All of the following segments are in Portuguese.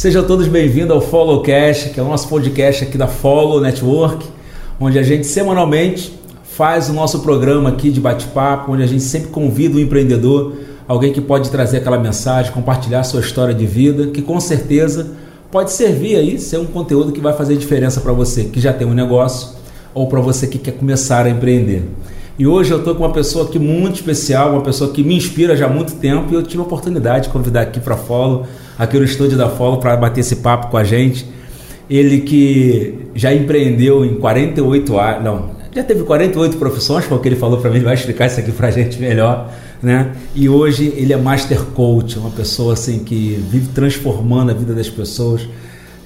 Sejam todos bem-vindos ao Followcast, que é o nosso podcast aqui da Follow Network, onde a gente semanalmente faz o nosso programa aqui de bate-papo, onde a gente sempre convida um empreendedor, alguém que pode trazer aquela mensagem, compartilhar sua história de vida, que com certeza pode servir aí, ser um conteúdo que vai fazer diferença para você que já tem um negócio ou para você que quer começar a empreender. E hoje eu estou com uma pessoa aqui muito especial, uma pessoa que me inspira já há muito tempo e eu tive a oportunidade de convidar aqui para Follow, aqui no estúdio da Follow, para bater esse papo com a gente. Ele que já empreendeu em 48 anos, não, já teve 48 profissões, foi o que ele falou para mim, ele vai explicar isso aqui para a gente melhor, né? E hoje ele é Master Coach, uma pessoa assim que vive transformando a vida das pessoas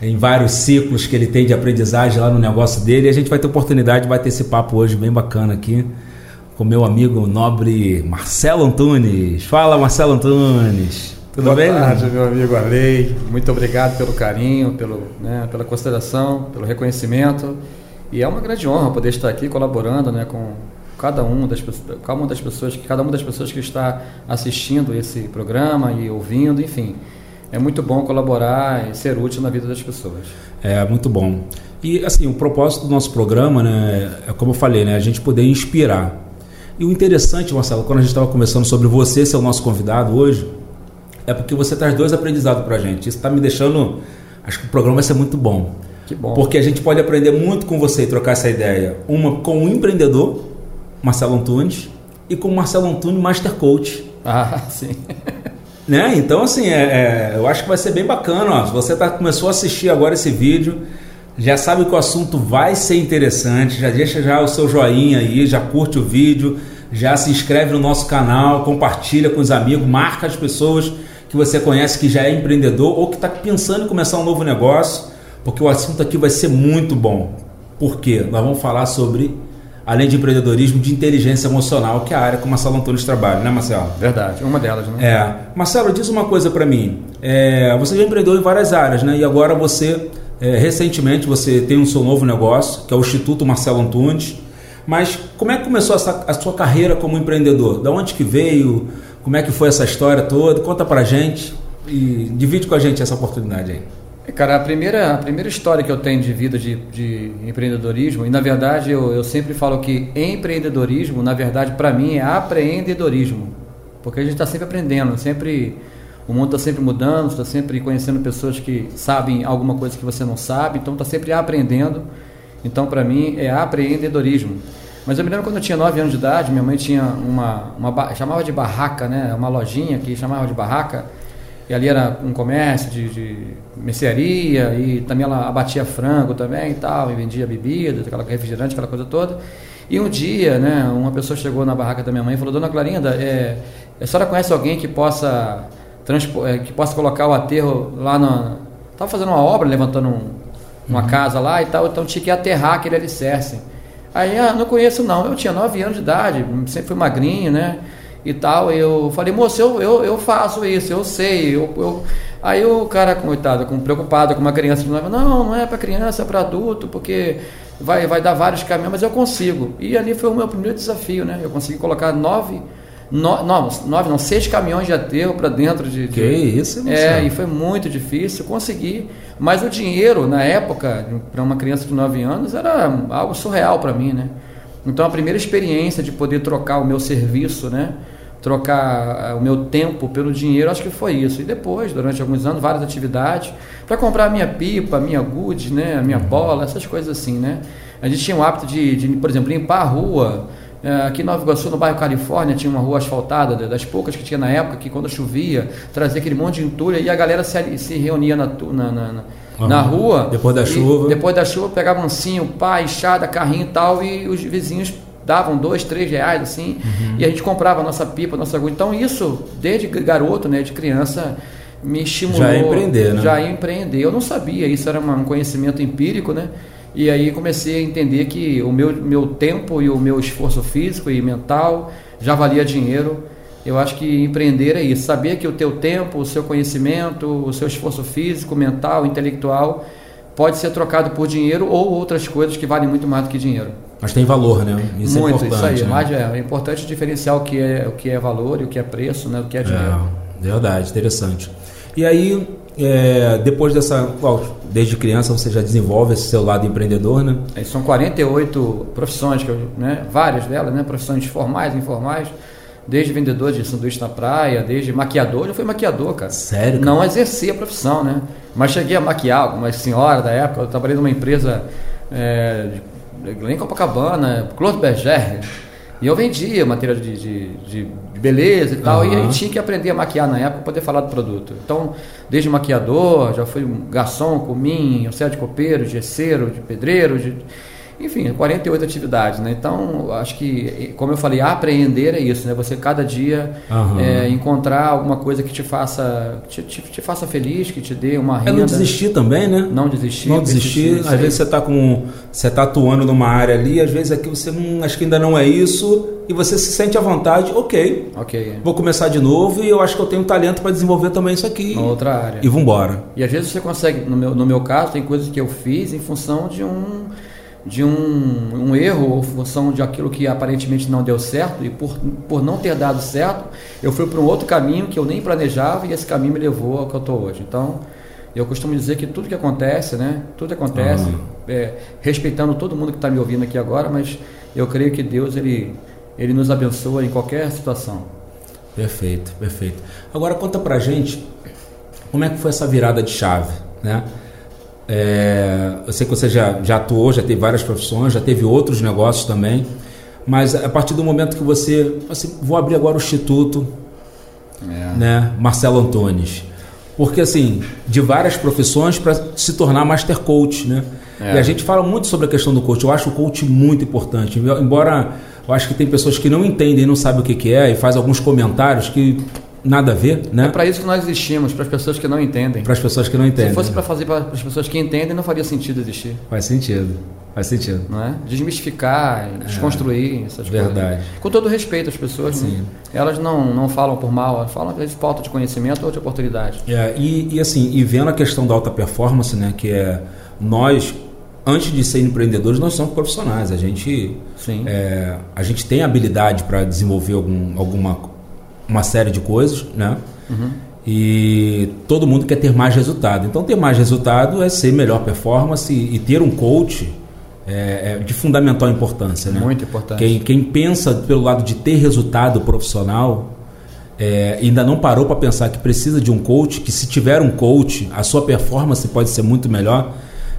em vários ciclos que ele tem de aprendizagem lá no negócio dele. E a gente vai ter oportunidade de bater esse papo hoje bem bacana aqui com meu amigo nobre Marcelo Antunes. Fala, Marcelo Antunes. Tudo Boa bem? Boa tarde, meu amigo Alei. Muito obrigado pelo carinho, pelo, né, pela consideração, pelo reconhecimento. E é uma grande honra poder estar aqui colaborando né, com cada, um das, cada, uma das pessoas, cada uma das pessoas que está assistindo esse programa e ouvindo, enfim. É muito bom colaborar e ser útil na vida das pessoas. É muito bom. E assim, o propósito do nosso programa, né, é como eu falei, né, a gente poder inspirar e o interessante, Marcelo, quando a gente estava conversando sobre você ser o nosso convidado hoje, é porque você traz dois aprendizados para a gente. Isso está me deixando. Acho que o programa vai ser muito bom. Que bom. Porque a gente pode aprender muito com você e trocar essa ideia. Uma com o empreendedor, Marcelo Antunes, e com o Marcelo Antunes, Master Coach. Ah, sim. né? Então, assim, é, é, eu acho que vai ser bem bacana. Ó. Se você tá, começou a assistir agora esse vídeo já sabe que o assunto vai ser interessante, já deixa já o seu joinha aí, já curte o vídeo, já se inscreve no nosso canal, compartilha com os amigos, marca as pessoas que você conhece que já é empreendedor ou que está pensando em começar um novo negócio, porque o assunto aqui vai ser muito bom. Por quê? Nós vamos falar sobre, além de empreendedorismo, de inteligência emocional, que é a área que o Marcelo Antônio trabalha, né Marcelo? Verdade, uma delas, né? É. Marcelo, diz uma coisa para mim. É, você já empreendeu em várias áreas, né? E agora você é, recentemente você tem um seu novo negócio, que é o Instituto Marcelo Antunes. Mas como é que começou a, a sua carreira como empreendedor? Da onde que veio? Como é que foi essa história toda? Conta pra gente e divide com a gente essa oportunidade aí. É, cara, a primeira, a primeira história que eu tenho de vida de, de empreendedorismo, e na verdade eu, eu sempre falo que empreendedorismo, na verdade, para mim é apreendedorismo. Porque a gente está sempre aprendendo, sempre o mundo está sempre mudando, está sempre conhecendo pessoas que sabem alguma coisa que você não sabe, então está sempre aprendendo. Então, para mim, é apreendedorismo. Mas eu me lembro quando eu tinha 9 anos de idade, minha mãe tinha uma, uma chamava de barraca, né? Uma lojinha que chamava de barraca. E ali era um comércio de, de mercearia e também ela abatia frango também e tal, e vendia bebida, aquela refrigerante, aquela coisa toda. E um dia, né, uma pessoa chegou na barraca da minha mãe e falou: Dona Clarinda, é, a senhora conhece alguém que possa é, que possa colocar o aterro lá na. Estava fazendo uma obra, levantando um, uma uhum. casa lá e tal, então tinha que aterrar aquele alicerce. Aí, ah, não conheço não, eu tinha 9 anos de idade, sempre fui magrinho, né? E tal, eu falei, moço, eu, eu, eu faço isso, eu sei. Eu, eu... Aí o cara, coitado, com, preocupado com uma criança de 9 não, não é para criança, é para adulto, porque vai, vai dar vários caminhos, mas eu consigo. E ali foi o meu primeiro desafio, né? Eu consegui colocar nove no, não, nove, não, seis caminhões de aterro para dentro de, de. Que isso, É, e foi muito difícil conseguir. Mas o dinheiro, na época, para uma criança de 9 anos, era algo surreal para mim, né? Então a primeira experiência de poder trocar o meu serviço, né? Trocar eh, o meu tempo pelo dinheiro, acho que foi isso. E depois, durante alguns anos, várias atividades, para comprar a minha pipa, a minha good, né? A minha uhum. bola, essas coisas assim, né? A gente tinha o hábito de, de por exemplo, limpar a rua aqui em Nova Iguaçu, no bairro Califórnia, tinha uma rua asfaltada, das poucas que tinha na época, que quando chovia, trazia aquele monte de entulho e a galera se, se reunia na, na, na, na rua. Depois da chuva. Depois da chuva, pegava um cinho, pá, enxada, carrinho e tal, e os vizinhos davam dois, três reais assim, uhum. e a gente comprava a nossa pipa, a nossa agulha. Então isso, desde garoto, né, de criança, me estimulou. Já empreender, né? Já empreender. Eu não sabia, isso era um conhecimento empírico, né? E aí comecei a entender que o meu, meu tempo e o meu esforço físico e mental já valia dinheiro. Eu acho que empreender é isso, saber que o teu tempo, o seu conhecimento, o seu esforço físico, mental, intelectual pode ser trocado por dinheiro ou outras coisas que valem muito mais do que dinheiro. Mas tem valor, né? Isso é muito, é importante. Isso aí, né? mas é, é importante diferenciar o que é, o que é valor e o que é preço, né? o que é dinheiro. É, verdade, interessante. E aí, é, depois dessa, desde criança você já desenvolve esse seu lado empreendedor, né? São 48 profissões, que eu, né, várias delas, né, profissões formais, informais, desde vendedor de sanduíche na praia, desde maquiador, eu fui maquiador, cara. Sério? Cara? Não exerci a profissão, né? Mas cheguei a maquiar algumas senhoras da época, eu trabalhei numa empresa é, em Copacabana, Claude Berger, e eu vendia material de, de, de beleza e tal, uhum. e aí tinha que aprender a maquiar na época para poder falar do produto. Então, desde maquiador, já fui garçom, comim, auxiliar de copeiro, de gesseiro, de pedreiro, de enfim, 48 atividades, né? Então, acho que, como eu falei, apreender é isso, né? Você cada dia uhum. é, encontrar alguma coisa que te faça, te, te, te, faça feliz, que te dê uma renda. É não desistir também, né? Não desistir. Não desistir. Às vezes você está com, você tá atuando numa área ali, às vezes aqui você não, acho que ainda não é isso e você se sente à vontade, ok. Ok. Vou começar de novo e eu acho que eu tenho talento para desenvolver também isso aqui. Uma outra área. E vambora. E às vezes você consegue, no meu, no meu caso, tem coisas que eu fiz em função de um de um, um erro ou função de aquilo que aparentemente não deu certo e por, por não ter dado certo, eu fui para um outro caminho que eu nem planejava e esse caminho me levou ao que eu estou hoje. Então, eu costumo dizer que tudo que acontece, né? Tudo acontece, uhum. é, respeitando todo mundo que está me ouvindo aqui agora, mas eu creio que Deus ele, ele nos abençoa em qualquer situação. Perfeito, perfeito. Agora conta pra gente como é que foi essa virada de chave, né? É, eu sei que você já, já atuou, já teve várias profissões, já teve outros negócios também, mas a partir do momento que você, assim, vou abrir agora o Instituto, é. né, Marcelo Antunes, porque assim, de várias profissões para se tornar Master Coach, né? É. E a gente fala muito sobre a questão do coach, eu acho o coach muito importante, embora eu acho que tem pessoas que não entendem, não sabem o que, que é e faz alguns comentários que nada a ver, né? É para isso que nós existimos, para as pessoas que não entendem. Para as pessoas que não entendem. Se fosse para fazer para as pessoas que entendem, não faria sentido existir. Faz sentido. Faz sentido. Não é? Desmistificar, é. desconstruir essas Verdade. coisas. Verdade. Com todo respeito às pessoas, né? Sim. Né? elas não, não falam por mal, elas falam às vezes falta de conhecimento ou de oportunidade. É, e, e assim, e vendo a questão da alta performance, né, que é nós antes de ser empreendedores, nós somos profissionais. A gente, é, a gente tem habilidade para desenvolver algum, alguma uma série de coisas, né? Uhum. E todo mundo quer ter mais resultado. Então, ter mais resultado é ser melhor performance e, e ter um coach é, é, de fundamental importância, né? Muito importante. Quem, quem pensa pelo lado de ter resultado profissional é, ainda não parou para pensar que precisa de um coach, que se tiver um coach, a sua performance pode ser muito melhor.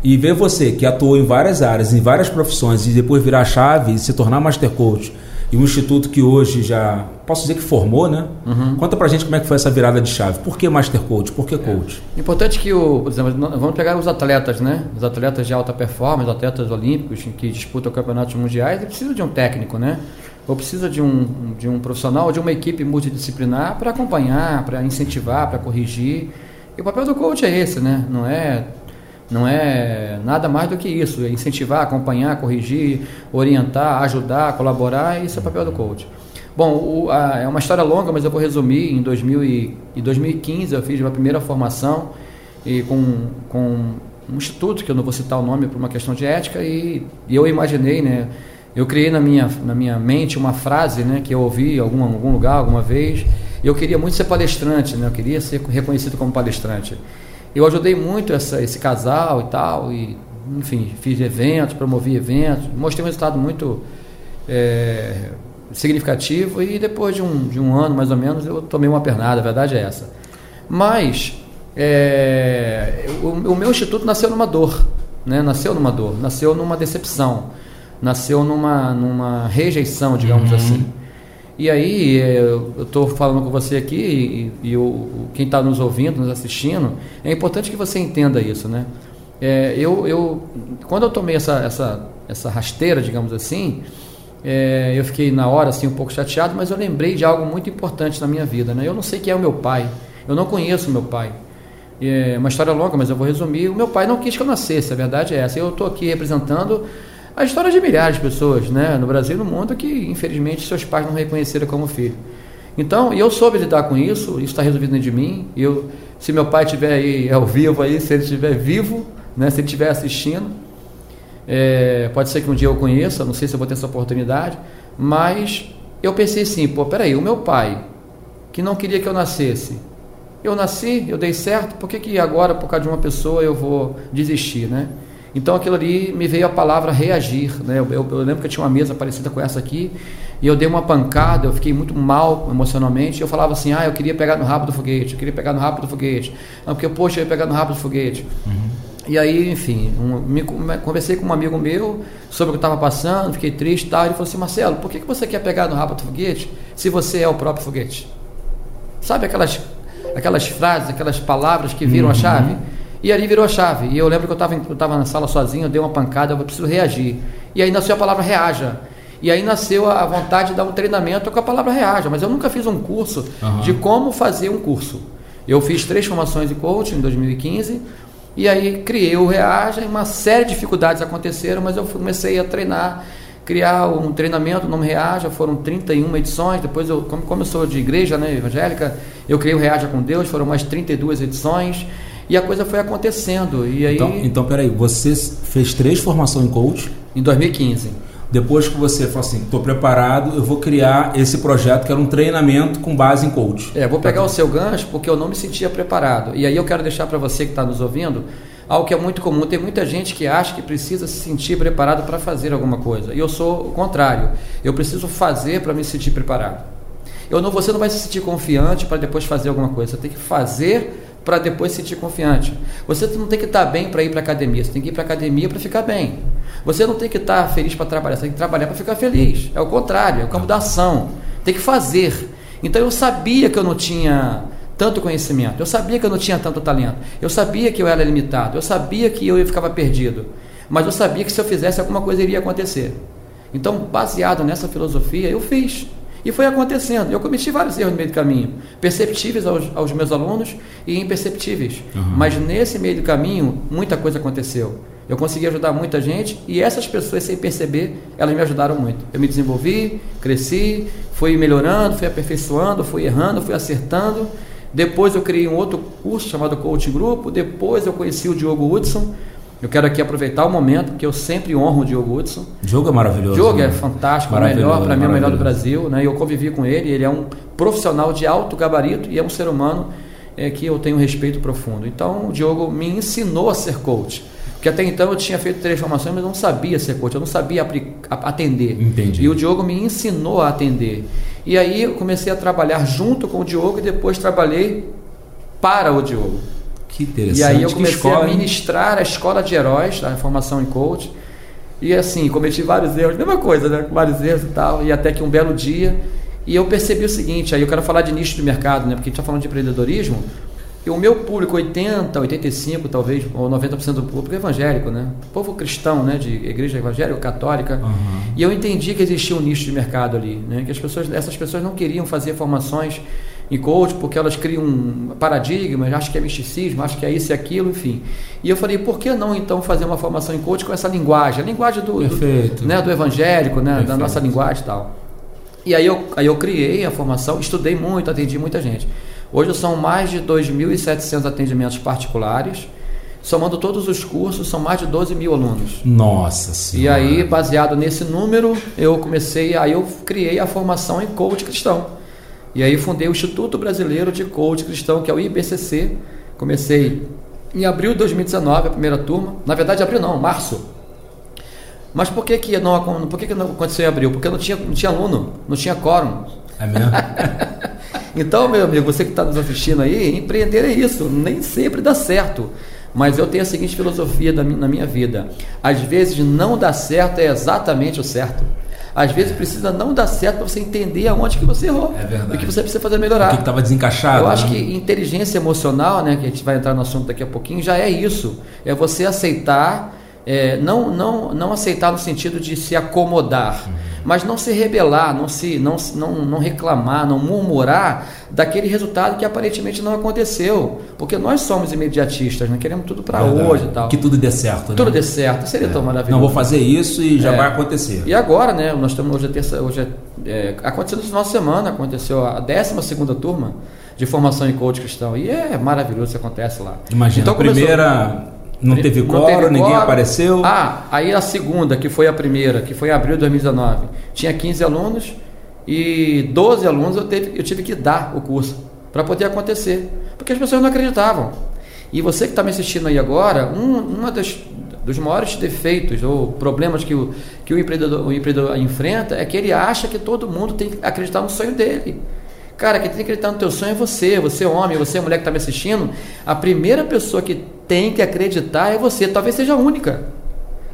E ver você que atuou em várias áreas, em várias profissões, e depois virar a chave e se tornar master coach e um instituto que hoje já, posso dizer que formou, né? Uhum. Conta pra gente como é que foi essa virada de chave. Por que Master Coach? Por que Coach? É. Importante que o, por exemplo, vamos pegar os atletas, né? Os atletas de alta performance, atletas olímpicos que disputam campeonatos mundiais, eles precisam de um técnico, né? Ou precisa de um, de um profissional, de uma equipe multidisciplinar para acompanhar, para incentivar, para corrigir. E o papel do coach é esse, né? Não é não é nada mais do que isso, é incentivar, acompanhar, corrigir, orientar, ajudar, colaborar, isso é papel do coach. Bom, o, a, é uma história longa, mas eu vou resumir. Em 2000 e, em 2015 eu fiz uma primeira formação e com, com um instituto, que eu não vou citar o nome por uma questão de ética, e, e eu imaginei, né, eu criei na minha, na minha mente uma frase né, que eu ouvi em algum, algum lugar, alguma vez, eu queria muito ser palestrante, né, eu queria ser reconhecido como palestrante. Eu ajudei muito essa, esse casal e tal, e enfim, fiz eventos, promovi eventos, mostrei um resultado muito é, significativo e depois de um, de um ano mais ou menos eu tomei uma pernada, a verdade é essa. Mas é, o, o, meu instituto nasceu numa dor, né? nasceu numa dor, nasceu numa decepção, nasceu numa, numa rejeição, digamos uhum. assim. E aí, eu estou falando com você aqui e, e o, quem está nos ouvindo, nos assistindo, é importante que você entenda isso, né? É, eu, eu, quando eu tomei essa, essa, essa rasteira, digamos assim, é, eu fiquei na hora assim um pouco chateado, mas eu lembrei de algo muito importante na minha vida, né? Eu não sei quem é o meu pai, eu não conheço o meu pai. É uma história longa, mas eu vou resumir. O meu pai não quis que eu nascesse, a verdade é essa. Eu estou aqui representando a história de milhares de pessoas, né, no Brasil e no mundo, que infelizmente seus pais não reconheceram como filho. Então, eu soube lidar com isso, isso está resolvido dentro de mim. Eu, se meu pai estiver aí ao vivo aí, se ele estiver vivo, né, se ele estiver assistindo, é, pode ser que um dia eu conheça, não sei se eu vou ter essa oportunidade, mas eu pensei assim, pô, peraí, o meu pai, que não queria que eu nascesse, eu nasci, eu dei certo, por que, que agora, por causa de uma pessoa, eu vou desistir, né? Então aquilo ali me veio a palavra reagir, né? Eu, eu, eu, lembro que eu tinha uma mesa parecida com essa aqui e eu dei uma pancada, eu fiquei muito mal emocionalmente. Eu falava assim, ah, eu queria pegar no rabo do foguete, eu queria pegar no rabo do foguete, não, porque poxa, eu ia pegar no rabo do foguete. Uhum. E aí, enfim, um, me, conversei com um amigo meu sobre o que estava passando, fiquei triste e tal. Ele falou assim: Marcelo, por que, que você quer pegar no rabo do foguete se você é o próprio foguete? Sabe aquelas, aquelas frases, aquelas palavras que viram uhum. a chave? E ali virou a chave. E eu lembro que eu estava na sala sozinho, eu dei uma pancada, eu preciso reagir. E aí nasceu a palavra reaja. E aí nasceu a vontade de dar um treinamento com a palavra reaja. Mas eu nunca fiz um curso uhum. de como fazer um curso. Eu fiz três formações de coaching em 2015. E aí criei o Reaja e uma série de dificuldades aconteceram, mas eu comecei a treinar, criar um treinamento, o nome Reaja, foram 31 edições, depois eu, como, como eu sou de igreja né, evangélica, eu criei o Reaja com Deus, foram mais 32 edições, e a coisa foi acontecendo. E aí, então, então, peraí, você fez três formações em coach? Em 2015. Depois que você falou assim, estou preparado, eu vou criar esse projeto que era um treinamento com base em coach. É, vou pegar tá. o seu gancho porque eu não me sentia preparado. E aí eu quero deixar para você que está nos ouvindo algo que é muito comum. Tem muita gente que acha que precisa se sentir preparado para fazer alguma coisa. E eu sou o contrário. Eu preciso fazer para me sentir preparado. Eu não, você não vai se sentir confiante para depois fazer alguma coisa. Você tem que fazer para depois se sentir confiante. Você não tem que estar tá bem para ir para academia, você tem que ir para academia para ficar bem. Você não tem que estar tá feliz para trabalhar, você tem que trabalhar para ficar feliz. É o contrário, é o campo da ação. Tem que fazer. Então eu sabia que eu não tinha tanto conhecimento, eu sabia que eu não tinha tanto talento, eu sabia que eu era limitado, eu sabia que eu ficava perdido, mas eu sabia que se eu fizesse alguma coisa iria acontecer. Então, baseado nessa filosofia, eu fiz. E foi acontecendo. Eu cometi vários erros no meio do caminho, perceptíveis aos, aos meus alunos e imperceptíveis. Uhum. Mas nesse meio do caminho, muita coisa aconteceu. Eu consegui ajudar muita gente e essas pessoas, sem perceber, elas me ajudaram muito. Eu me desenvolvi, cresci, fui melhorando, fui aperfeiçoando, fui errando, fui acertando. Depois eu criei um outro curso chamado Coaching Grupo. Depois eu conheci o Diogo Hudson eu quero aqui aproveitar o momento, porque eu sempre honro o Diogo Hudson. Diogo é maravilhoso. Diogo é né? é fantástico, melhor, para mim é o melhor do Brasil. Né? Eu convivi com ele, ele é um profissional de alto gabarito e é um ser humano é, que eu tenho um respeito profundo. Então, o Diogo me ensinou a ser coach. Porque até então eu tinha feito três formações, mas não sabia ser coach, eu não sabia atender. Entendi. E o Diogo me ensinou a atender. E aí eu comecei a trabalhar junto com o Diogo e depois trabalhei para o Diogo. Que interessante. E aí eu comecei escola, a ministrar a escola de heróis, a formação em coach. E assim, cometi vários erros, mesma coisa, né? Vários erros e tal. E até que um belo dia. E eu percebi o seguinte, aí eu quero falar de nicho de mercado, né? Porque a gente está falando de empreendedorismo. E o meu público, 80, 85 talvez, ou 90% do público é evangélico, né? Povo cristão, né? De igreja evangélica, católica. Uhum. E eu entendi que existia um nicho de mercado ali, né? Que as pessoas, essas pessoas não queriam fazer formações em coach, porque elas criam um paradigma, acham que é misticismo, acham que é isso e aquilo, enfim. E eu falei, por que não então fazer uma formação em coach com essa linguagem, a linguagem do, do, né, do evangélico, né, da nossa linguagem e tal. E aí eu, aí eu criei a formação, estudei muito, atendi muita gente. Hoje são mais de 2.700 atendimentos particulares, somando todos os cursos, são mais de 12 mil alunos. Nossa Senhora! E aí, baseado nesse número, eu comecei, aí eu criei a formação em coach cristão. E aí fundei o Instituto Brasileiro de Coach Cristão, que é o IBCC. Comecei em abril de 2019, a primeira turma. Na verdade, abril não, março. Mas por que, que, não, por que, que não aconteceu em abril? Porque não tinha, não tinha aluno, não tinha quórum. É mesmo? então, meu amigo, você que está nos assistindo aí, empreender é isso, nem sempre dá certo. Mas eu tenho a seguinte filosofia na minha vida: às vezes não dá certo é exatamente o certo. Às vezes precisa não dar certo para você entender aonde que você errou. É verdade. O que você precisa fazer melhorar. O que estava desencaixado. Eu acho né? que inteligência emocional, né, que a gente vai entrar no assunto daqui a pouquinho, já é isso. É você aceitar, é, não, não, não aceitar no sentido de se acomodar. Uhum mas não se rebelar, não se não, não, não reclamar, não murmurar daquele resultado que aparentemente não aconteceu, porque nós somos imediatistas, né? queremos tudo para hoje e tal. Que tudo dê certo, né? Tudo dê certo, seria é. tão maravilhoso. Não vou fazer isso e já é. vai acontecer. E agora, né? Nós estamos hoje a terça, hoje é, é, aconteceu no final de semana, aconteceu a 12 segunda turma de formação em coach cristão e é maravilhoso que acontece lá. Imagina, então, a primeira começou, não teve coro, ninguém coro. apareceu? Ah, aí a segunda, que foi a primeira, que foi em abril de 2019, tinha 15 alunos e 12 alunos eu, teve, eu tive que dar o curso para poder acontecer. Porque as pessoas não acreditavam. E você que está me assistindo aí agora, um uma das, dos maiores defeitos ou problemas que o, que o, empreendedor, o empreendedor enfrenta é que ele acha que todo mundo tem que acreditar no sonho dele. Cara, quem tem que acreditar no teu sonho é você, você é homem, você é mulher que está me assistindo. A primeira pessoa que tem que acreditar é você, talvez seja a única.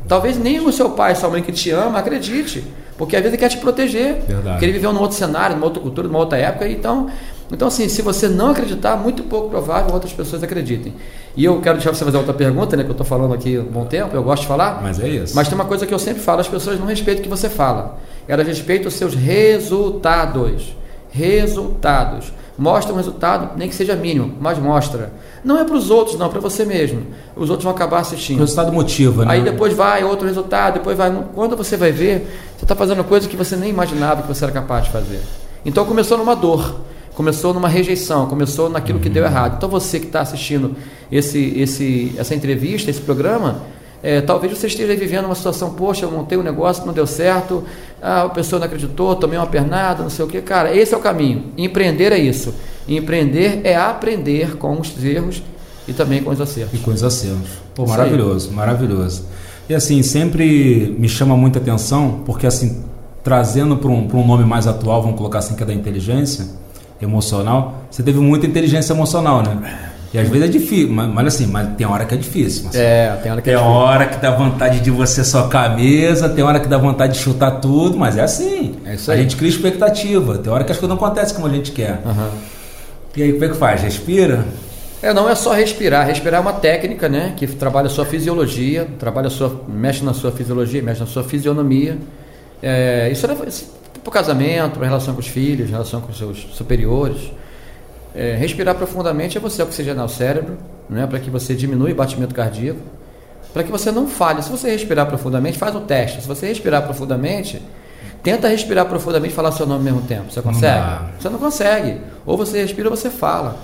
Talvez nem o seu pai, sua mãe que te ama, acredite. Porque às vezes ele quer te proteger. Verdade. Porque ele viveu num outro cenário, numa outra cultura, numa outra época. Então, então, assim, se você não acreditar, muito pouco provável outras pessoas acreditem. E eu quero deixar você fazer outra pergunta, né? Que eu estou falando aqui há um bom tempo, eu gosto de falar. Mas é isso. Mas tem uma coisa que eu sempre falo: as pessoas não respeitam o que você fala. Elas respeitam os seus resultados. Resultados. Mostra um resultado, nem que seja mínimo, mas mostra. Não é para os outros, não, é para você mesmo. Os outros vão acabar assistindo. O resultado motiva, né? Aí depois vai outro resultado, depois vai. Quando você vai ver, você está fazendo coisa que você nem imaginava que você era capaz de fazer. Então começou numa dor, começou numa rejeição, começou naquilo que deu errado. Então você que está assistindo esse, esse, essa entrevista, esse programa, é, talvez você esteja vivendo uma situação, poxa, eu montei um negócio, não deu certo, ah, a pessoa não acreditou, tomei uma pernada, não sei o que. Cara, esse é o caminho. Empreender é isso. Empreender é aprender com os erros e também com os acertos. E com os acertos. Pô, maravilhoso, maravilhoso. E assim, sempre me chama muita atenção, porque assim, trazendo para um, um nome mais atual, vamos colocar assim, que é da inteligência emocional, você teve muita inteligência emocional, né? E às vezes é difícil, mas, mas assim, mas tem hora que é difícil. Mas, é, tem hora que tem é difícil. hora que dá vontade de você socar a mesa, tem hora que dá vontade de chutar tudo, mas é assim. É isso a aí. gente cria expectativa, tem hora que as coisas não acontecem como a gente quer. Uhum. E aí, como é que faz? Respira? É, não é só respirar. Respirar é uma técnica, né? Que trabalha a sua fisiologia, trabalha a sua, mexe na sua fisiologia, mexe na sua fisionomia. É, isso é para o casamento, para relação com os filhos, relação com os seus superiores. É, respirar profundamente é você oxigenar o cérebro, né, para que você diminua o batimento cardíaco, para que você não falhe. Se você respirar profundamente, faz o teste. Se você respirar profundamente, tenta respirar profundamente e falar seu nome ao mesmo tempo. Você consegue? Não você não consegue. Ou você respira ou você fala.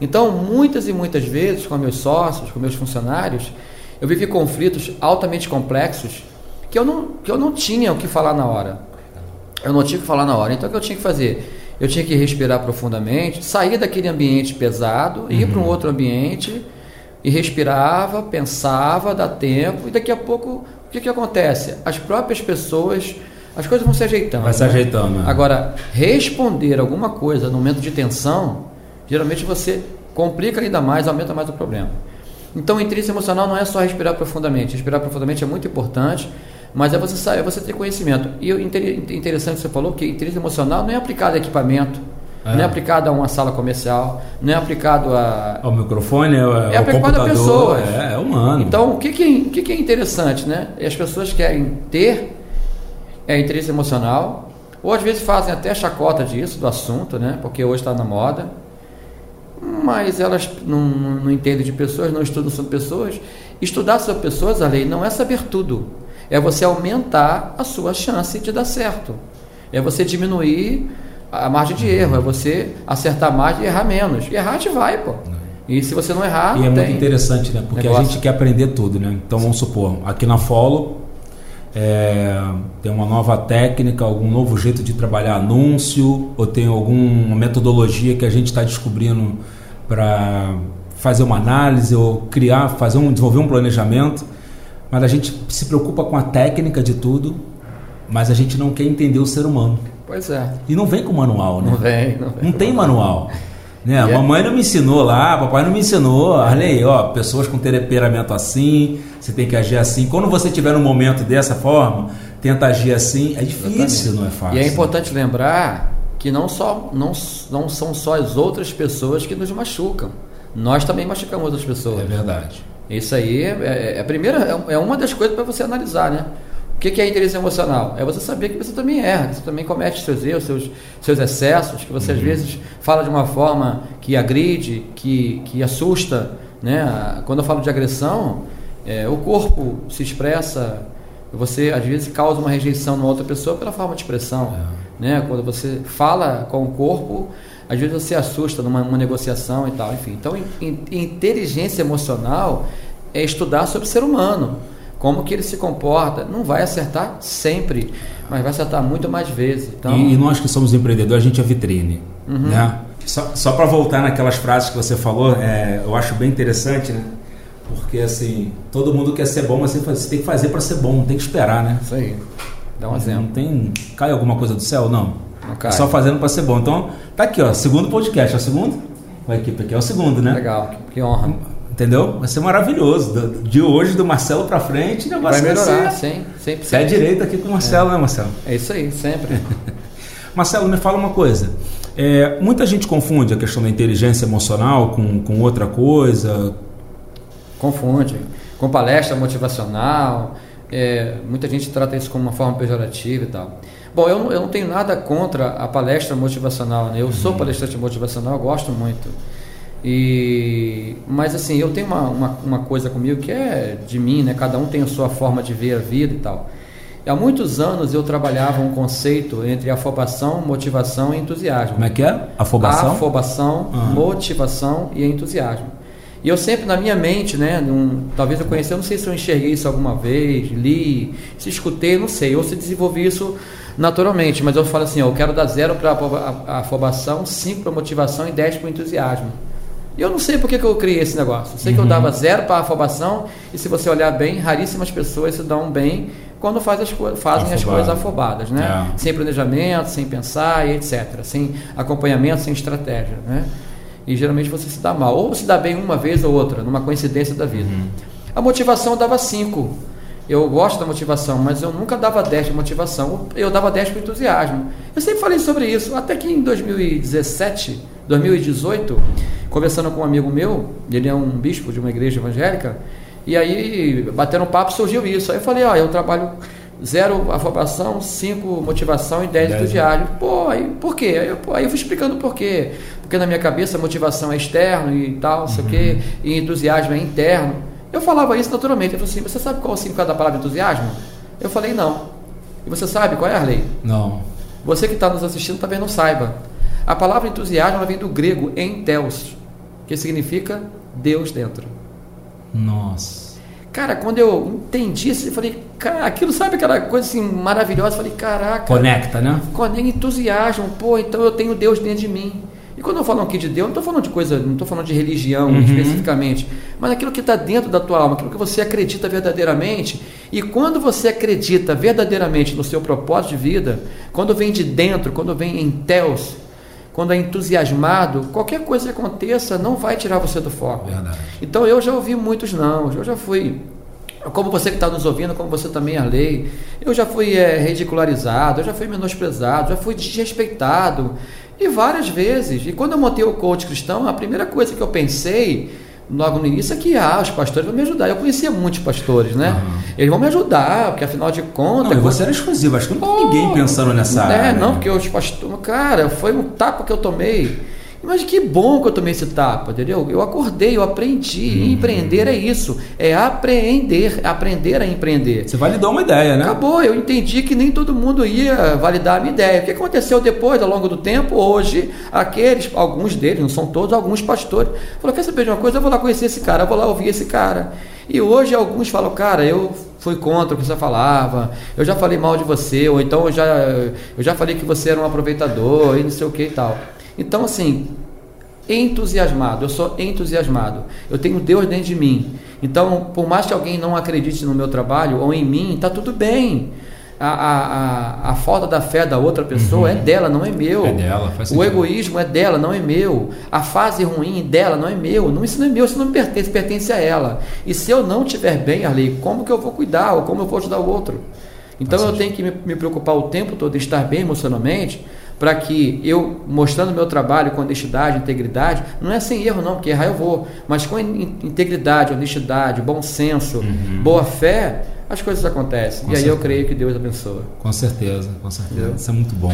Então, muitas e muitas vezes, com meus sócios, com meus funcionários, eu vivi conflitos altamente complexos que eu não, que eu não tinha o que falar na hora. Eu não tinha o que falar na hora. Então, o que eu tinha que fazer? Eu tinha que respirar profundamente, sair daquele ambiente pesado, uhum. ir para um outro ambiente e respirava, pensava, dá tempo, e daqui a pouco o que, que acontece? As próprias pessoas, as coisas vão se ajeitando. Vai se né? ajeitando. Né? Agora, responder alguma coisa no momento de tensão, geralmente você complica ainda mais, aumenta mais o problema. Então, inteligência emocional não é só respirar profundamente. Respirar profundamente é muito importante, mas é você saber, é você ter conhecimento. E o interessante que você falou que inteligência emocional não é aplicado a equipamento, é. não é aplicado a uma sala comercial, não é aplicado a. Ao microfone, é, é aplicado a pessoas. É, é humano. Então, o que, que, o que, que é interessante, né? As pessoas querem ter é, interesse emocional, ou às vezes fazem até chacota disso, do assunto, né? Porque hoje está na moda. Mas elas não, não entendem de pessoas, não estudam sobre pessoas. Estudar sobre pessoas, a lei, não é saber tudo é você aumentar a sua chance de dar certo. É você diminuir a margem de erro, é você acertar mais e errar menos. E errar a gente vai, pô. E se você não errar. E é muito interessante, né? Porque negócio. a gente quer aprender tudo, né? Então vamos supor, aqui na Follow é, tem uma nova técnica, algum novo jeito de trabalhar anúncio, ou tem alguma metodologia que a gente está descobrindo para fazer uma análise ou criar, fazer um, desenvolver um planejamento mas a gente se preocupa com a técnica de tudo, mas a gente não quer entender o ser humano. Pois é. E não vem com manual, né? Não vem, não vem. Não tem manual. Né? A mamãe não me ensinou lá, papai não me ensinou. Arley, ó, pessoas com temperamento assim, você tem que agir assim. Quando você tiver um momento dessa forma, tenta agir assim. É difícil, Exatamente. não é fácil. E é importante lembrar que não, só, não, não são só as outras pessoas que nos machucam. Nós também machucamos outras pessoas. É verdade. Isso aí é, é, é a primeira, é, é uma das coisas para você analisar, né? O que, que é interesse emocional? É você saber que você também erra, que você também comete seus erros, seus, seus excessos, que você uhum. às vezes fala de uma forma que agride, que, que assusta. Né? Quando eu falo de agressão, é, o corpo se expressa, você às vezes causa uma rejeição numa outra pessoa pela forma de expressão. É. Né? Quando você fala com o corpo, às vezes você assusta numa negociação e tal, enfim. Então, in, inteligência emocional é estudar sobre o ser humano, como que ele se comporta. Não vai acertar sempre, mas vai acertar muito mais vezes. Então, e, e nós que somos empreendedores, a gente é vitrine, uhum. né? Só, só para voltar naquelas frases que você falou, é, eu acho bem interessante, né? Porque assim, todo mundo quer ser bom, mas você tem que fazer para ser bom, não tem que esperar, né? Isso aí. Dá um exemplo. Não tem. Cai alguma coisa do céu? Não. Cai. É só fazendo para ser bom. Então, tá aqui, ó. Segundo podcast. É o segundo? A equipe aqui é o segundo, né? Legal, que honra. Entendeu? Vai ser maravilhoso. De hoje, do Marcelo para frente, o negócio vai melhorar, vai ser... sim. Sempre, Pé direito aqui com o Marcelo, é. né, Marcelo? É isso aí, sempre. Marcelo, me fala uma coisa. É, muita gente confunde a questão da inteligência emocional com, com outra coisa. Confunde. Com palestra motivacional. É, muita gente trata isso como uma forma pejorativa e tal. Bom, eu, eu não tenho nada contra a palestra motivacional. Né? Eu uhum. sou palestrante motivacional, gosto muito. E, mas assim, eu tenho uma, uma, uma, coisa comigo que é de mim, né? Cada um tem a sua forma de ver a vida e tal. E há muitos anos eu trabalhava um conceito entre afobação, motivação e entusiasmo. Como é que é? Afobação? Afobação, uhum. motivação e entusiasmo. E eu sempre na minha mente, né, num, talvez eu conheci, eu não sei se eu enxerguei isso alguma vez, li, se escutei, não sei, ou se desenvolvi isso naturalmente, mas eu falo assim, eu quero dar zero para a afobação, cinco para motivação e dez para o entusiasmo. E eu não sei por que, que eu criei esse negócio. Eu sei uhum. que eu uhum. dava zero para a afobação, e se você olhar bem, raríssimas pessoas se dão bem quando faz as fazem Afobado. as coisas afobadas, né? É. Sem planejamento, sem pensar e etc. Sem acompanhamento, sem estratégia, né? E geralmente você se dá mal. Ou se dá bem uma vez ou outra, numa coincidência da vida. Uhum. A motivação dava 5. Eu gosto da motivação, mas eu nunca dava 10 de motivação. Eu dava 10 para entusiasmo. Eu sempre falei sobre isso. Até que em 2017, 2018, conversando com um amigo meu, ele é um bispo de uma igreja evangélica, e aí, batendo um papo, surgiu isso. Aí eu falei, ó, eu trabalho zero afobação, cinco motivação e dez entusiasmo. Pô, aí por quê? Aí eu, pô, aí eu fui explicando por quê. Porque na minha cabeça motivação é externo e tal, uhum. sei o quê, uhum. e entusiasmo é interno. Eu falava isso naturalmente. Ele falou assim: você sabe qual é o significado da palavra entusiasmo? Eu falei, não. E você sabe qual é a lei? Não. Você que está nos assistindo talvez não saiba. A palavra entusiasmo ela vem do grego enteos, que significa Deus dentro. Nossa. Cara, quando eu entendi isso, eu falei, cara, aquilo sabe aquela coisa assim maravilhosa? Eu falei, caraca. Conecta, né? Conecta, entusiasmo. Pô, então eu tenho Deus dentro de mim. E quando eu falo aqui de Deus, não estou falando de coisa, não estou falando de religião uhum. especificamente, mas aquilo que está dentro da tua alma, aquilo que você acredita verdadeiramente. E quando você acredita verdadeiramente no seu propósito de vida, quando vem de dentro, quando vem em Teos, quando é entusiasmado, qualquer coisa que aconteça não vai tirar você do foco. Verdade. Então eu já ouvi muitos não, eu já fui como você que está nos ouvindo, como você também é lei, eu já fui é, ridicularizado, eu já fui menosprezado, já fui desrespeitado, e várias vezes. E quando eu montei o coach cristão, a primeira coisa que eu pensei logo no início é que ah, os pastores vão me ajudar. Eu conhecia muitos pastores, né? Uhum. Eles vão me ajudar, porque afinal de contas. Não, você era exclusivo, acho que não tem ninguém pensando nessa é, área. Não, porque os pastores. Cara, foi um tapa que eu tomei. Mas que bom que eu tomei esse tapa, entendeu? Eu acordei, eu aprendi. Uhum. Empreender é isso. É apreender, aprender a empreender. Você validou uma ideia, né? Acabou, eu entendi que nem todo mundo ia validar a minha ideia. O que aconteceu depois, ao longo do tempo? Hoje, aqueles, alguns deles, não são todos, alguns pastores, falaram: quer saber de uma coisa? Eu vou lá conhecer esse cara, eu vou lá ouvir esse cara. E hoje alguns falam, cara, eu fui contra o que você falava, eu já falei mal de você, ou então eu já, eu já falei que você era um aproveitador e não sei o que e tal. Então, assim, entusiasmado, eu sou entusiasmado, eu tenho Deus dentro de mim. Então, por mais que alguém não acredite no meu trabalho ou em mim, está tudo bem. A, a, a, a, falta da fé da outra pessoa uhum. é dela, não é meu. É dela, faz o egoísmo é dela, não é meu. A fase ruim dela não é meu. Não, isso não é meu, isso não me pertence, pertence a ela. E se eu não estiver bem, Arley, como que eu vou cuidar ou como eu vou ajudar o outro? Então faz eu tenho que me, me preocupar o tempo todo em estar bem emocionalmente para que eu, mostrando meu trabalho com honestidade, integridade, não é sem erro não, porque errar eu vou, mas com integridade, honestidade, bom senso, uhum. boa fé, as coisas acontecem. Com e certeza. aí eu creio que Deus abençoa. Com certeza, com certeza. Isso é muito bom.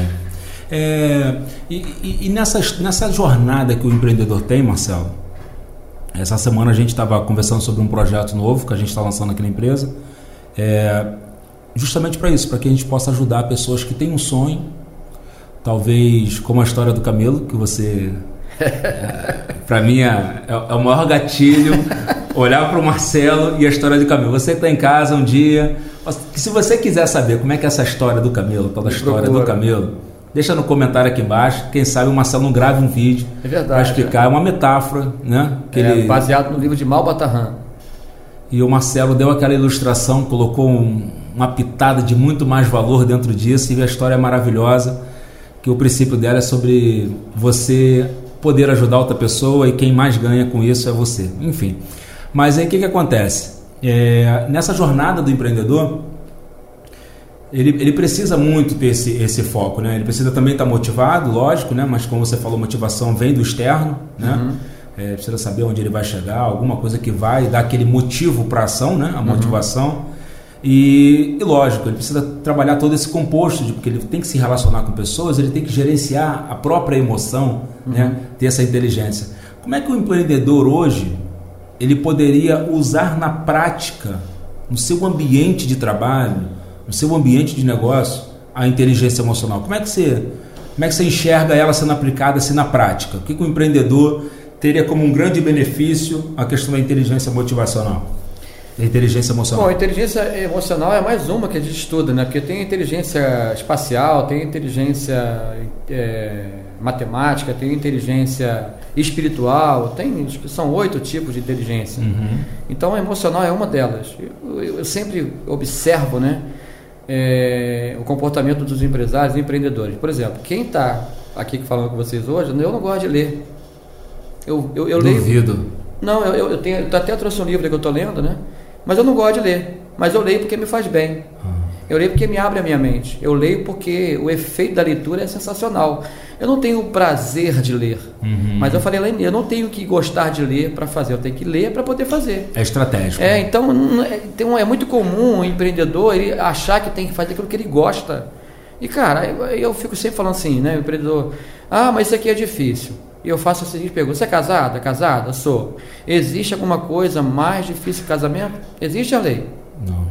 É, e, e, e nessa, nessa jornada que o empreendedor tem, Marcelo, essa semana a gente estava conversando sobre um projeto novo que a gente está lançando aqui na empresa, é, justamente para isso, para que a gente possa ajudar pessoas que têm um sonho Talvez como a história do camelo, que você. É, para mim é, é, o maior gatilho olhar para o Marcelo e a história do camelo. Você está em casa um dia. Se você quiser saber como é que é essa história do camelo, toda a história procura. do camelo, Deixa no comentário aqui embaixo. Quem sabe o Marcelo não grave um vídeo É para explicar. É. uma metáfora, né? Que é, ele... Baseado no livro de Malbatarran. E o Marcelo deu aquela ilustração, colocou um, uma pitada de muito mais valor dentro disso e a história é maravilhosa. Que o princípio dela é sobre você poder ajudar outra pessoa e quem mais ganha com isso é você. Enfim. Mas aí o que, que acontece? É, nessa jornada do empreendedor, ele, ele precisa muito ter esse, esse foco, né? Ele precisa também estar motivado, lógico, né? Mas como você falou, motivação vem do externo, né? Uhum. É, precisa saber onde ele vai chegar, alguma coisa que vai dar aquele motivo para ação, né? A uhum. motivação. Uhum. E, e, lógico, ele precisa trabalhar todo esse composto, de, porque ele tem que se relacionar com pessoas, ele tem que gerenciar a própria emoção, uhum. né? Ter essa inteligência. Como é que o empreendedor hoje ele poderia usar na prática, no seu ambiente de trabalho, no seu ambiente de negócio, a inteligência emocional? Como é que você, como é que você enxerga ela sendo aplicada assim na prática? O que, que o empreendedor teria como um grande benefício a questão da inteligência motivacional? Da inteligência emocional. Bom, inteligência emocional é mais uma que a gente estuda, né? Porque tem inteligência espacial, tem inteligência é, matemática, tem inteligência espiritual, tem são oito tipos de inteligência. Uhum. Então, a emocional é uma delas. Eu, eu, eu sempre observo, né? é, o comportamento dos empresários e empreendedores. Por exemplo, quem está aqui falando com vocês hoje, eu não gosto de ler. Eu, eu, eu Duvido. leio. Não, eu, eu, tenho, eu até trouxe um livro que eu estou lendo, né? Mas eu não gosto de ler. Mas eu leio porque me faz bem. Ah. Eu leio porque me abre a minha mente. Eu leio porque o efeito da leitura é sensacional. Eu não tenho o prazer de ler, uhum. mas eu falei lá eu não tenho que gostar de ler para fazer, eu tenho que ler para poder fazer. É estratégico. É, então é, é muito comum o empreendedor ele achar que tem que fazer aquilo que ele gosta. E cara, eu, eu fico sempre falando assim, né, o empreendedor, ah, mas isso aqui é difícil. E eu faço a seguinte pergunta: Você é casada? Casada? Sou. Existe alguma coisa mais difícil que casamento? Existe a lei? Não.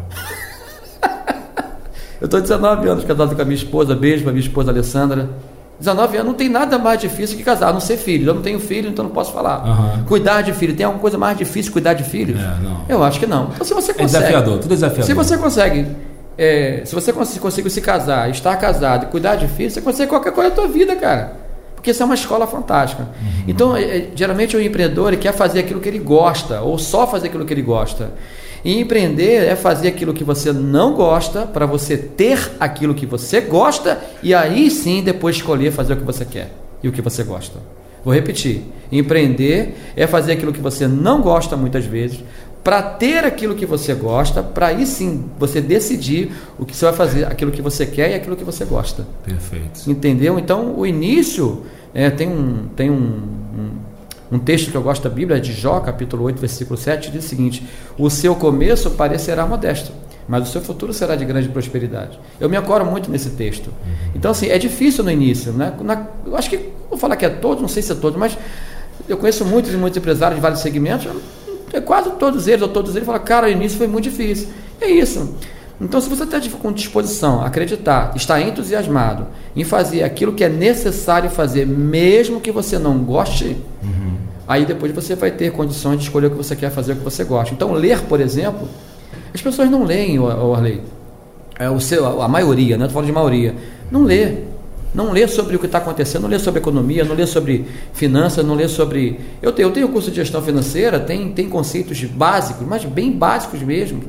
eu estou 19 anos casado com a minha esposa, beijo para minha esposa Alessandra. 19 anos não tem nada mais difícil que casar, a não ser filho. Eu não tenho filho, então não posso falar. Uhum. Cuidar de filho, tem alguma coisa mais difícil cuidar de filhos? É, Eu acho que não. Então se você consegue. É desafiador, tudo é desafiador. Se você consegue. É, se você conseguir se casar, estar casado e cuidar de filhos, você consegue qualquer coisa da tua vida, cara. Porque isso é uma escola fantástica. Uhum. Então, é, é geralmente o empreendedor quer fazer aquilo que ele gosta, ou só fazer aquilo que ele gosta. E empreender é fazer aquilo que você não gosta para você ter aquilo que você gosta e aí sim depois escolher fazer o que você quer e o que você gosta. Vou repetir: empreender é fazer aquilo que você não gosta muitas vezes para ter aquilo que você gosta, para aí sim você decidir o que você vai fazer, aquilo que você quer e aquilo que você gosta. Perfeito. Entendeu? Então o início é, tem um tem um, um um texto que eu gosto da Bíblia é de Jó, capítulo 8, versículo 7, diz o seguinte: O seu começo parecerá modesto, mas o seu futuro será de grande prosperidade. Eu me ancoro muito nesse texto. Uhum. Então, assim, é difícil no início, né? Na, eu acho que, vou falar que é todos, não sei se é todos, mas eu conheço muitos e muitos empresários de vários segmentos, quase todos eles, ou todos eles, falam, cara, o início foi muito difícil. É isso. Então, se você está com disposição, acreditar, está entusiasmado em fazer aquilo que é necessário fazer, mesmo que você não goste, uhum. aí depois você vai ter condições de escolher o que você quer fazer, o que você gosta. Então, ler, por exemplo, as pessoas não leem, o Arley. É o seu, a maioria, né? Estou falando de maioria. Não lê. Não lê sobre o que está acontecendo, não lê sobre economia, não lê sobre finanças, não lê sobre. Eu tenho, eu tenho curso de gestão financeira, tem, tem conceitos básicos, mas bem básicos mesmo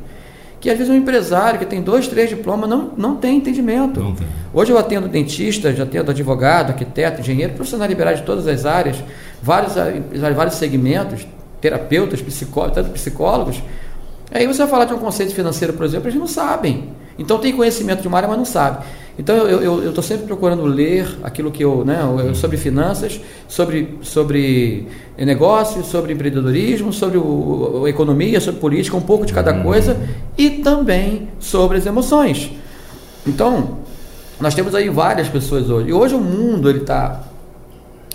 que às vezes um empresário que tem dois, três diplomas não, não tem entendimento. Não tem. Hoje eu atendo dentista, já atendo advogado, arquiteto, engenheiro, profissional liberal de todas as áreas, vários, vários segmentos, terapeutas, psicólogos, tanto psicólogos. Aí você vai falar de um conceito financeiro, por exemplo, eles não sabem. Então tem conhecimento de uma área, mas não sabe. Então eu estou sempre procurando ler aquilo que eu, né, sobre finanças, sobre, sobre negócios, sobre empreendedorismo, sobre o, economia, sobre política, um pouco de cada uhum. coisa e também sobre as emoções. Então nós temos aí várias pessoas hoje. E hoje o mundo ele está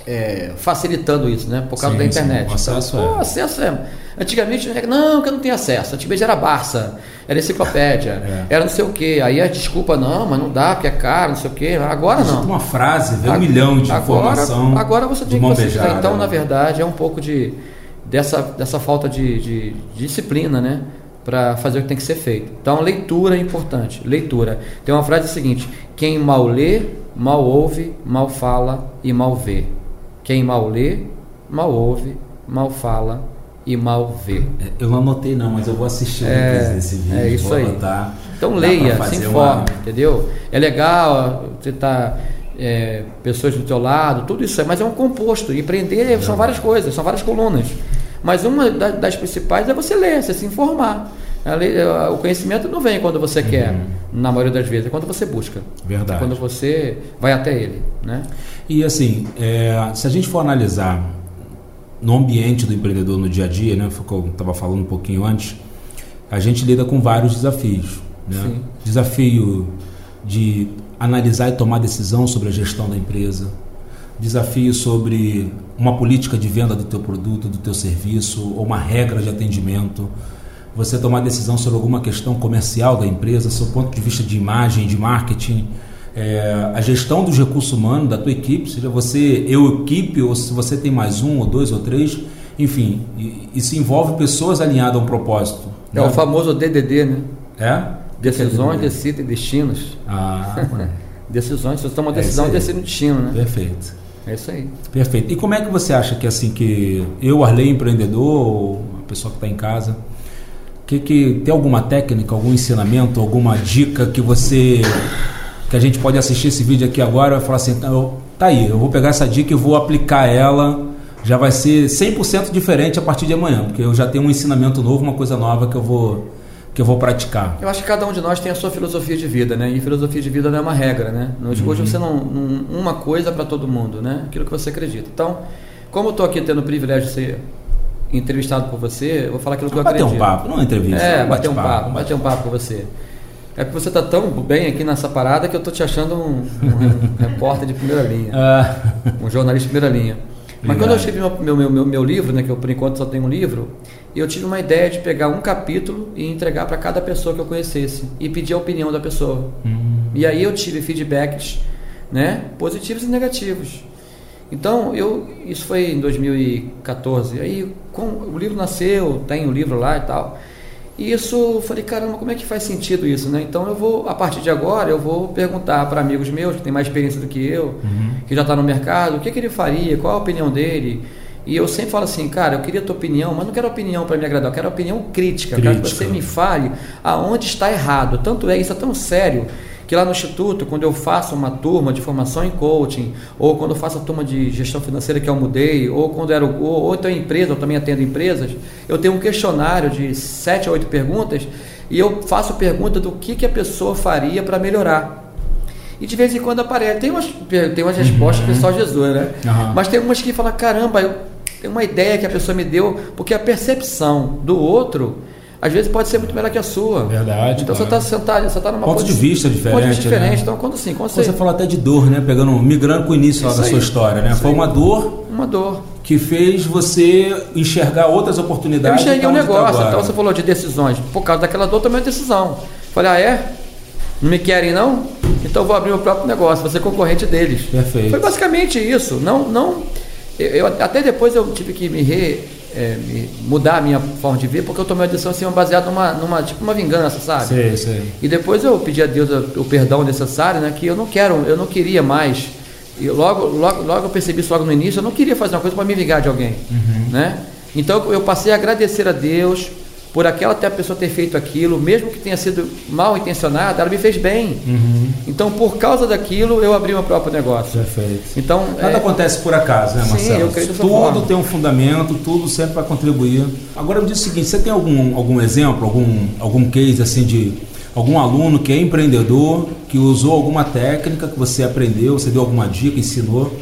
é, facilitando isso, né? Por causa sim, da internet. Sim, o acesso então, é. O acesso é. Antigamente, não, que eu não tenho acesso. Antigamente era Barça, era enciclopédia, é. era não sei o quê. Aí a desculpa, não, mas não dá, porque é caro, não sei o quê. Agora não. Uma frase, vê um milhão de agora, informação. Agora você tem que beijada, Então, na verdade, é um pouco de dessa, dessa falta de, de, de disciplina, né? para fazer o que tem que ser feito. Então, leitura é importante. Leitura. Tem uma frase seguinte: quem mal lê, mal ouve, mal fala e mal vê. Quem mal lê, mal ouve, mal fala e mal vê. É, eu não anotei não, mas eu vou assistir é, desse vídeo. É isso aí. Anotar. Então leia, se informe, uma... entendeu? É legal você tá é, pessoas do teu lado, tudo isso, mas é um composto. Empreender são várias coisas, são várias colunas. Mas uma das principais é você ler, você se informar. O conhecimento não vem quando você quer, uhum. na maioria das vezes, é quando você busca. Verdade. É quando você vai até ele. Né? E assim, é, se a gente for analisar no ambiente do empreendedor no dia a dia, né, eu estava falando um pouquinho antes, a gente lida com vários desafios. Né? Desafio de analisar e tomar decisão sobre a gestão da empresa, desafio sobre uma política de venda do teu produto, do teu serviço, ou uma regra de atendimento, você tomar decisão sobre alguma questão comercial da empresa, seu ponto de vista de imagem, de marketing, é, a gestão dos recursos humanos da tua equipe, seja você eu equipe ou se você tem mais um ou dois ou três, enfim, isso envolve pessoas alinhadas a um propósito. É né? o famoso DDD, né? É? Decisões, decidem destinos. Ah, decisões, você toma uma é decisão, decide um destino, né? Perfeito. É isso aí. Perfeito. E como é que você acha que assim que eu, Arley empreendedor, ou a pessoa que está em casa, que, que tem alguma técnica, algum ensinamento, alguma dica que você que a gente pode assistir esse vídeo aqui agora e falar assim, tá, aí, eu vou pegar essa dica e vou aplicar ela, já vai ser 100% diferente a partir de amanhã, porque eu já tenho um ensinamento novo, uma coisa nova que eu vou que eu vou praticar. Eu acho que cada um de nós tem a sua filosofia de vida, né? E filosofia de vida não é uma regra, né? Hoje, uhum. você não, não uma coisa para todo mundo, né? Aquilo que você acredita. Então, como eu estou aqui tendo o privilégio de ser entrevistado por você, eu vou falar aquilo que eu acredito. Bater um papo, não é entrevista. É, bater um papo, bater um papo com você. É porque você está tão bem aqui nessa parada que eu estou te achando um, um repórter de primeira linha. Ah. Um jornalista de primeira linha. Mas quando eu escrevi meu, meu, meu, meu, livro, né, que eu por enquanto só tenho um livro, eu tive uma ideia de pegar um capítulo e entregar para cada pessoa que eu conhecesse e pedir a opinião da pessoa. Hum. E aí eu tive feedbacks né, positivos e negativos. Então, eu, isso foi em 2014. Aí com, o livro nasceu, tem o livro lá e tal. E isso, falei, caramba, como é que faz sentido isso, né? Então eu vou, a partir de agora, eu vou perguntar para amigos meus que têm mais experiência do que eu, uhum. que já está no mercado, o que, que ele faria, qual a opinião dele. E eu sempre falo assim, cara, eu queria a tua opinião, mas não quero opinião para me agradar, eu quero opinião crítica, crítica. quero que você me fale aonde está errado. Tanto é, isso é tão sério que lá no Instituto, quando eu faço uma turma de formação em coaching, ou quando eu faço a turma de gestão financeira que eu mudei, ou quando era ou, ou então empresa, eu também atendo empresas, eu tenho um questionário de sete a oito perguntas e eu faço pergunta do que, que a pessoa faria para melhorar. E de vez em quando aparece, tem umas, tem umas respostas uhum. que só Jesus, né? Uhum. Mas tem umas que falam, caramba, eu tenho uma ideia que a pessoa me deu, porque a percepção do outro às vezes pode ser muito melhor que a sua. Verdade. Então claro. você está sentado, você está numa ponto de vista diferente. Ponto de vista diferente. Né? Então quando assim, quando você... você falou até de dor, né? Pegando, migrando com o início da sua história, né? Foi uma dor. Uma dor. Que fez você enxergar outras oportunidades. Eu enxerguei um tá negócio. Tá então você falou de decisões. Por causa daquela dor, tomei uma decisão. Falei, ah, é? Não me querem não? Então eu vou abrir meu próprio negócio, vou ser concorrente deles. Perfeito. Foi basicamente isso. Não, não. Eu, eu até depois eu tive que me re, é, mudar a minha forma de ver, porque eu tomei uma decisão assim, baseada numa, numa, tipo uma vingança, sabe? Sim, sim. E depois eu pedi a Deus o, o perdão necessário, né? Que eu não quero, eu não queria mais. E logo, logo, logo eu percebi isso logo no início, eu não queria fazer uma coisa para me vingar de alguém, uhum. né? Então eu passei a agradecer a Deus por aquela pessoa ter feito aquilo, mesmo que tenha sido mal intencionada, ela me fez bem. Uhum. Então, por causa daquilo, eu abri meu próprio negócio. Perfeito. Então, Nada é... acontece por acaso, né, Marcelo? Sim, eu creio Tudo forma. tem um fundamento, tudo sempre vai contribuir. Agora, me diz o seguinte: você tem algum, algum exemplo, algum, algum case assim de algum aluno que é empreendedor, que usou alguma técnica que você aprendeu, você deu alguma dica, ensinou?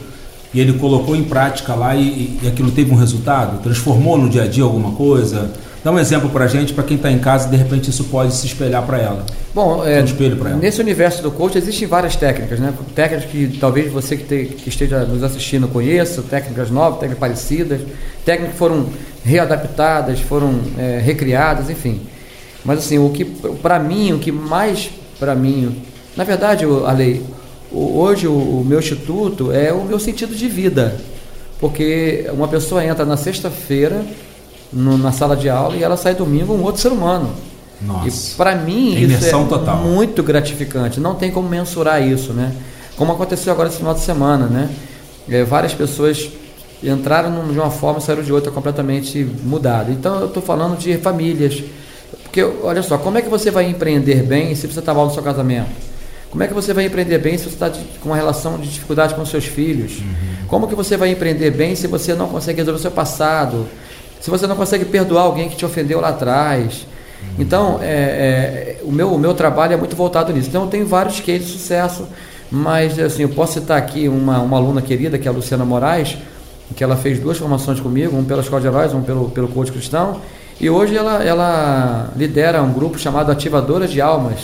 E ele colocou em prática lá e, e aquilo teve um resultado? Transformou no dia a dia alguma coisa? Dá um exemplo para a gente, para quem está em casa, de repente isso pode se espelhar para ela. Bom, é, um espelho ela. nesse universo do coach existem várias técnicas, né? Técnicas que talvez você que, te, que esteja nos assistindo conheça, técnicas novas, técnicas parecidas, técnicas que foram readaptadas, foram é, recriadas, enfim. Mas assim, o que para mim, o que mais para mim, na verdade, a lei, hoje o, o meu instituto é o meu sentido de vida, porque uma pessoa entra na sexta-feira no, na sala de aula e ela sai domingo um outro ser humano. Nossa. E para mim isso é total. muito gratificante. Não tem como mensurar isso, né? Como aconteceu agora esse final de semana, né? É, várias pessoas entraram de uma forma e saíram de outra completamente mudada. Então eu estou falando de famílias. Porque, olha só, como é que você vai empreender bem se você está mal no seu casamento? Como é que você vai empreender bem se você está com uma relação de dificuldade com seus filhos? Uhum. Como que você vai empreender bem se você não consegue resolver o seu passado? Se você não consegue perdoar alguém que te ofendeu lá atrás? Então, é, é, o, meu, o meu trabalho é muito voltado nisso. Então, eu tenho vários cases de sucesso, mas assim, eu posso citar aqui uma, uma aluna querida, que é a Luciana Moraes, que ela fez duas formações comigo, um pela Escola de Heróis, um pelo, pelo Coach Cristão, e hoje ela, ela lidera um grupo chamado Ativadoras de Almas,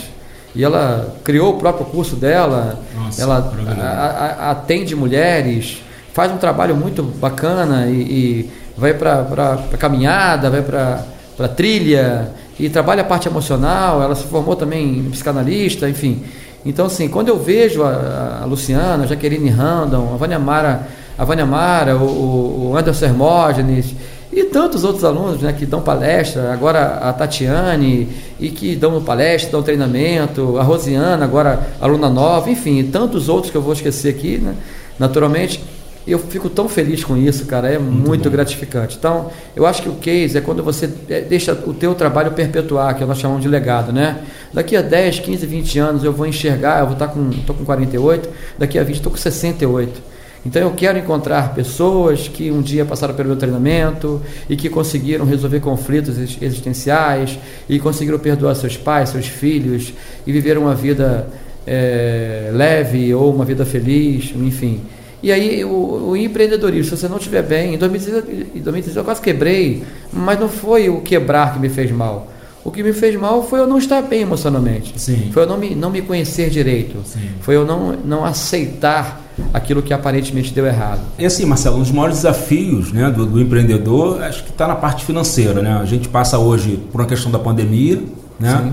e ela criou o próprio curso dela, Nossa, ela a, a, atende mulheres, faz um trabalho muito bacana e, e vai para caminhada, vai para trilha e trabalha a parte emocional. Ela se formou também em psicanalista, enfim. Então, assim, quando eu vejo a, a Luciana, a Jaqueline Randon, a Vânia Mara, a Vânia Mara, o, o Anderson Hermógenes, e tantos outros alunos né, que dão palestra, agora a Tatiane, e que dão palestra, dão treinamento, a Rosiana, agora aluna nova, enfim, tantos outros que eu vou esquecer aqui, né, naturalmente. Eu fico tão feliz com isso, cara, é muito, muito gratificante. Então, eu acho que o case é quando você é, deixa o teu trabalho perpetuar, que nós chamamos de legado, né? Daqui a 10, 15, 20 anos eu vou enxergar, eu vou estar com, estou com 48, daqui a 20 estou com 68 então eu quero encontrar pessoas que um dia passaram pelo meu treinamento e que conseguiram resolver conflitos existenciais e conseguiram perdoar seus pais, seus filhos e viver uma vida é, leve ou uma vida feliz, enfim. E aí o, o, empreendedorismo, se você não estiver bem, em 2016, eu quase quebrei, mas não foi o quebrar que me fez mal. O que me fez mal foi eu não estar bem emocionalmente. Sim. Foi eu não me, não me conhecer direito. Sim. Foi eu não, não aceitar aquilo que aparentemente deu errado. E assim, Marcelo, um dos maiores desafios né, do, do empreendedor acho que está na parte financeira. Né? A gente passa hoje por uma questão da pandemia, né?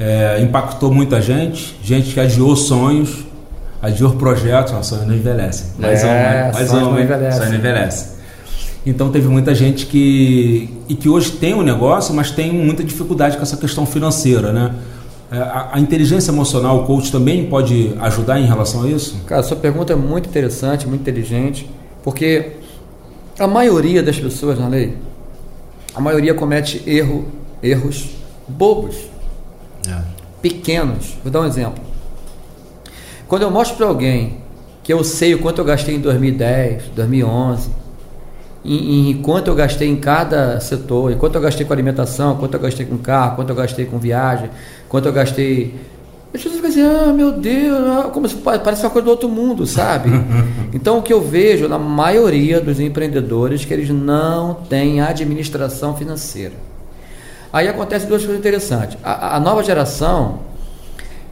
É, impactou muita gente, gente que adiou sonhos, adiou projetos, os sonhos não envelhecem. Mais é, mais sonhos não envelhecem. Sonhos não envelhecem. Então teve muita gente que e que hoje tem um negócio, mas tem muita dificuldade com essa questão financeira, né? É, a, a, inteligência emocional, o coach também pode ajudar em relação a isso? Cara, sua pergunta é muito interessante, muito inteligente, porque a maioria das pessoas na lei, a maioria comete erro, erros bobos, é. pequenos. Vou dar um exemplo. Quando eu mostro para alguém que eu sei o quanto eu gastei em 2010, 2011, em, em quanto eu gastei em cada setor, quanto eu gastei com alimentação, quanto eu gastei com carro, quanto eu gastei com viagem, quanto eu gastei. As pessoas ficam assim, ah, meu Deus, ah, como se, parece uma coisa do outro mundo, sabe? então o que eu vejo na maioria dos empreendedores é que eles não têm administração financeira. Aí acontece duas coisas interessantes. A, a nova geração,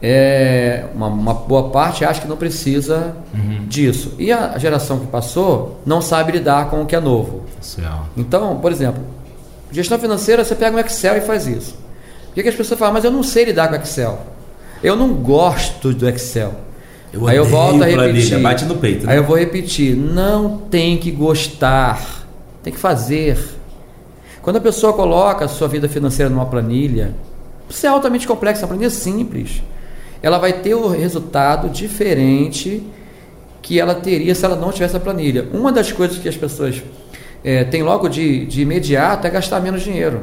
é, uma, uma, boa parte acha que não precisa uhum. disso. E a geração que passou não sabe lidar com o que é novo. Então, por exemplo, gestão financeira, você pega um Excel e faz isso. O que, que as pessoas falam? Mas eu não sei lidar com Excel. Eu não gosto do Excel. Eu Aí eu volto a repetir. Bate no peito. Né? Aí eu vou repetir. Não tem que gostar, tem que fazer. Quando a pessoa coloca a sua vida financeira numa planilha, isso é altamente complexo, é uma planilha simples ela vai ter o resultado diferente que ela teria se ela não tivesse a planilha. Uma das coisas que as pessoas é, têm logo de, de imediato é gastar menos dinheiro.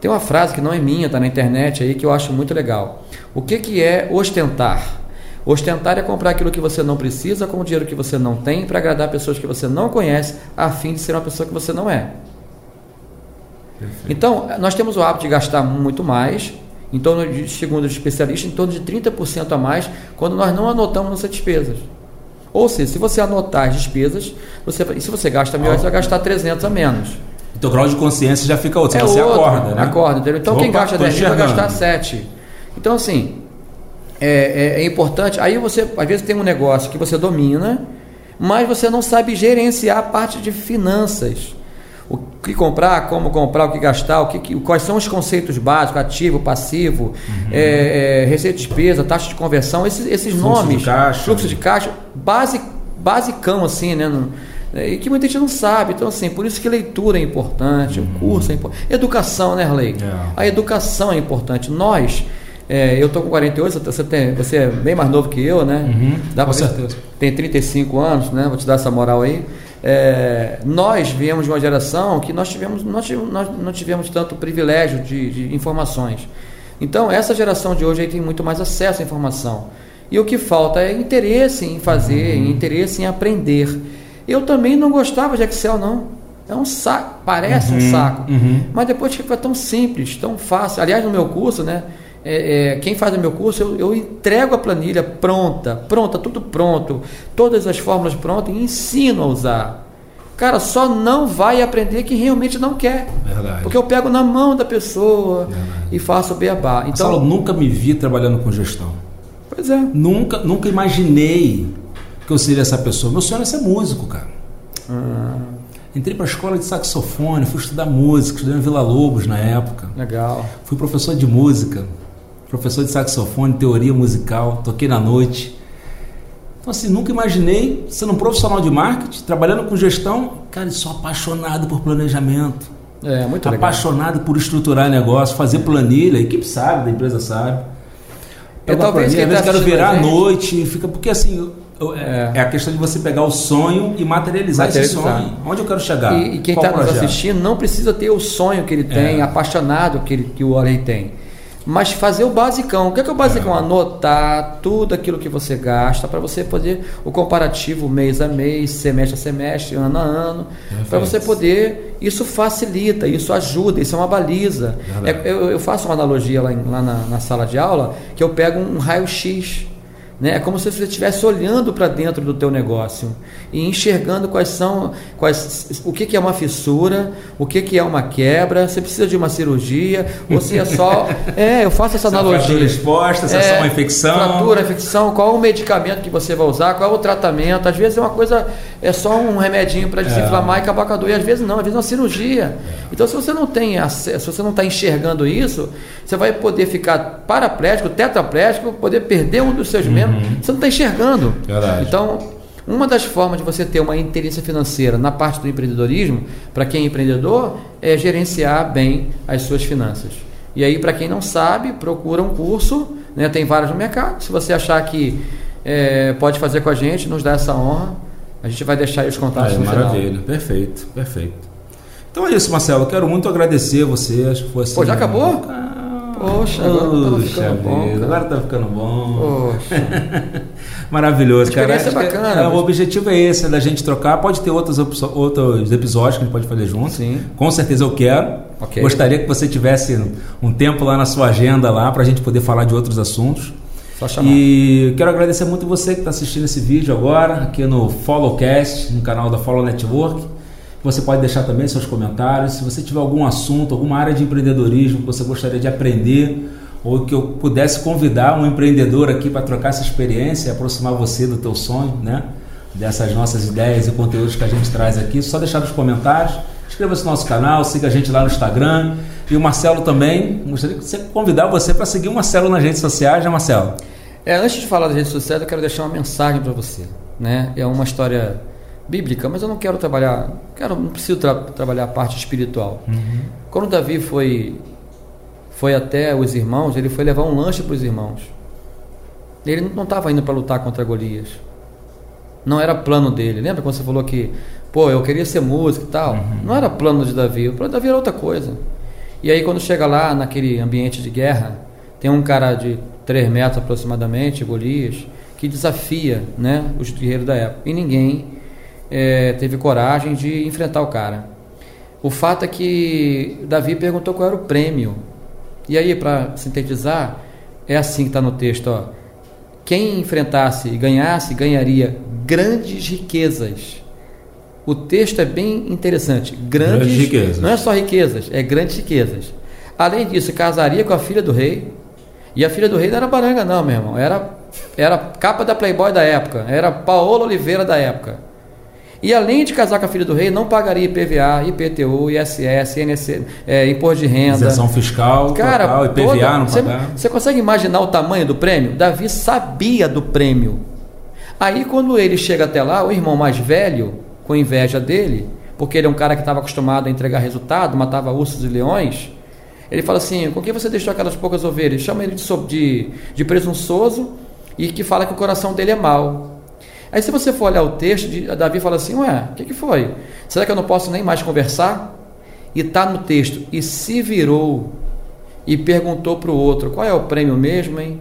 Tem uma frase que não é minha, está na internet aí, que eu acho muito legal. O que, que é ostentar? Ostentar é comprar aquilo que você não precisa com o dinheiro que você não tem para agradar pessoas que você não conhece, a fim de ser uma pessoa que você não é. Perfeito. Então, nós temos o hábito de gastar muito mais em torno de, segundo os especialistas, em torno de 30% a mais quando nós não anotamos nossas despesas. Ou seja, se você anotar as despesas, você, se você gasta mil, você vai gastar 300 a menos. Então o grau de consciência já fica outro, é você outro, acorda, né? Acorda, entendeu? Então Opa, quem gasta 10 vai gastar 7. Então assim, é, é, é importante. Aí você, às vezes, tem um negócio que você domina, mas você não sabe gerenciar a parte de finanças que comprar, como comprar, o que gastar, o que, quais são os conceitos básicos, ativo, passivo, uhum. é, é, receita de despesa, taxa de conversão, esses, esses fluxo nomes, de caixa. fluxo de caixa, base, basicão assim, né? né, e que muita gente não sabe. Então, assim, por isso que leitura é importante, uhum. o curso é importante. Educação, né, Arley? É. A educação é importante. Nós, é, eu tô com 48, você, tem, você é bem mais novo que eu, né? Uhum, Dá com certeza. Tem 35 anos, né? Vou te dar essa moral aí. É, nós viemos de uma geração que nós tivemos, nós, nós não tivemos tanto privilégio de, de, informações. Então, essa geração de hoje aí tem muito mais acesso à informação. E o que falta é interesse em fazer, uhum. interesse em aprender. Eu também não gostava de Excel, não. É um saco, parece uhum, um saco. Uhum. Mas depois fica tão simples, tão fácil. Aliás, no meu curso, né? É, é, quem faz o meu curso, eu, eu, entrego a planilha pronta, pronta, tudo pronto, todas as fórmulas prontas e ensino a usar. Cara, só não vai aprender quem realmente não quer. Verdade. Porque eu pego na mão da pessoa Verdade. e faço o beabá. Então, eu nunca me vi trabalhando com gestão. Pois é. Nunca, nunca imaginei que eu seria essa pessoa. Meu sonho é ser músico, cara. Ah. Entrei para a escola de saxofone, fui estudar música, estudei em Vila Lobos na época. Legal. Fui professor de música professor de saxofone, teoria musical, toquei na noite. Então, assim, nunca imaginei sendo um profissional de marketing, trabalhando com gestão. Cara, sou apaixonado por planejamento. É, muito legal. Apaixonado por estruturar negócio, fazer planilha, a equipe sabe, a empresa sabe. Eu talvez planilha, às vezes tá quero virar à noite, fica porque assim, é. é. a questão de você pegar o sonho e materializar, materializar. esse sonho. Onde eu quero chegar? E, e quem está nos assistindo não precisa ter o sonho que ele tem, é. apaixonado que, ele, que o Orem tem mas fazer o basicão. O que é, que é o basicão? É. Anotar tudo aquilo que você gasta para você poder o comparativo mês a mês, semestre a semestre, ano a ano, para você poder. Isso facilita, isso ajuda, isso é uma baliza. É, eu, eu, faço uma analogia lá, em, lá na, na, sala de aula que eu pego um raio-x né? É como se você estivesse olhando para dentro do teu negócio e enxergando quais são, quais, o que, que é uma fissura, o que, que é uma quebra, você precisa de uma cirurgia, ou se é só. É, eu faço essa analogia. Fratura exposta, se é, é só uma infecção. Fratura, infecção, qual o medicamento que você vai usar, qual é o tratamento. Às vezes é uma coisa, é só um remedinho para desinflamar é. e acabar com a dor, e às vezes não, às vezes é uma cirurgia. Então, se você não tem acesso, se você não está enxergando isso, você vai poder ficar paraplégico, tetraplégico, poder perder um dos seus membros, uhum. você não está enxergando. Verdade. Então, uma das formas de você ter uma inteligência financeira na parte do empreendedorismo, para quem é empreendedor, é gerenciar bem as suas finanças. E aí, para quem não sabe, procura um curso, né, tem vários no mercado. Se você achar que é, pode fazer com a gente, nos dá essa honra, a gente vai deixar aí os contatos é, no maravilha. final. Perfeito, perfeito. Então é isso, Marcelo. Eu quero muito agradecer você. Acho que foi assim. Pô, já acabou? Ah, Poxa, agora tá ficando bom. Agora tá ficando bom. Poxa. Maravilhoso, cara. É bacana. É, o objetivo é esse, é da gente trocar. Pode ter outros, outros episódios que a gente pode fazer junto. Sim. Com certeza eu quero. Okay. Gostaria que você tivesse um tempo lá na sua agenda lá para a gente poder falar de outros assuntos. Só chamar. E quero agradecer muito você que está assistindo esse vídeo agora, aqui no Followcast, no canal da Follow Network. Você pode deixar também seus comentários. Se você tiver algum assunto, alguma área de empreendedorismo que você gostaria de aprender ou que eu pudesse convidar um empreendedor aqui para trocar essa experiência e aproximar você do teu sonho, né? Dessas nossas ideias e conteúdos que a gente traz aqui, só deixar nos comentários. Inscreva-se no nosso canal, siga a gente lá no Instagram. E o Marcelo também, gostaria de convidar você para seguir o Marcelo nas redes sociais, né, Marcelo? É, antes de falar das redes sociais, eu quero deixar uma mensagem para você. Né? É uma história bíblica, mas eu não quero trabalhar, quero, não preciso tra trabalhar a parte espiritual. Uhum. Quando Davi foi foi até os irmãos, ele foi levar um lanche para os irmãos. Ele não estava indo para lutar contra Golias. Não era plano dele. Lembra quando você falou que, pô, eu queria ser músico e tal? Uhum. Não era plano de Davi. O plano de Davi era outra coisa. E aí quando chega lá naquele ambiente de guerra, tem um cara de 3 metros aproximadamente, Golias, que desafia né, os guerreiros da época. E ninguém é, teve coragem de enfrentar o cara. O fato é que Davi perguntou qual era o prêmio. E aí, para sintetizar, é assim que está no texto: ó. quem enfrentasse e ganhasse, ganharia grandes riquezas. O texto é bem interessante. Grandes, grandes riquezas. Não é só riquezas, é grandes riquezas. Além disso, casaria com a filha do rei. E a filha do rei não era baranga, não, meu irmão. Era, era capa da Playboy da época. Era Paola Oliveira da época. E além de casar com a filha do rei, não pagaria IPVA, IPTU, ISS, INC, é, imposto de renda. Isenção fiscal, Cara, total, IPVA toda, não pagar. Você consegue imaginar o tamanho do prêmio? Davi sabia do prêmio. Aí quando ele chega até lá, o irmão mais velho, com inveja dele, porque ele é um cara que estava acostumado a entregar resultado, matava ursos e leões. Ele fala assim: com que você deixou aquelas poucas ovelhas? Chama ele de, de, de presunçoso e que fala que o coração dele é mau. Aí, se você for olhar o texto, Davi fala assim: Ué, o que, que foi? Será que eu não posso nem mais conversar? E está no texto: E se virou e perguntou para o outro: Qual é o prêmio mesmo, hein?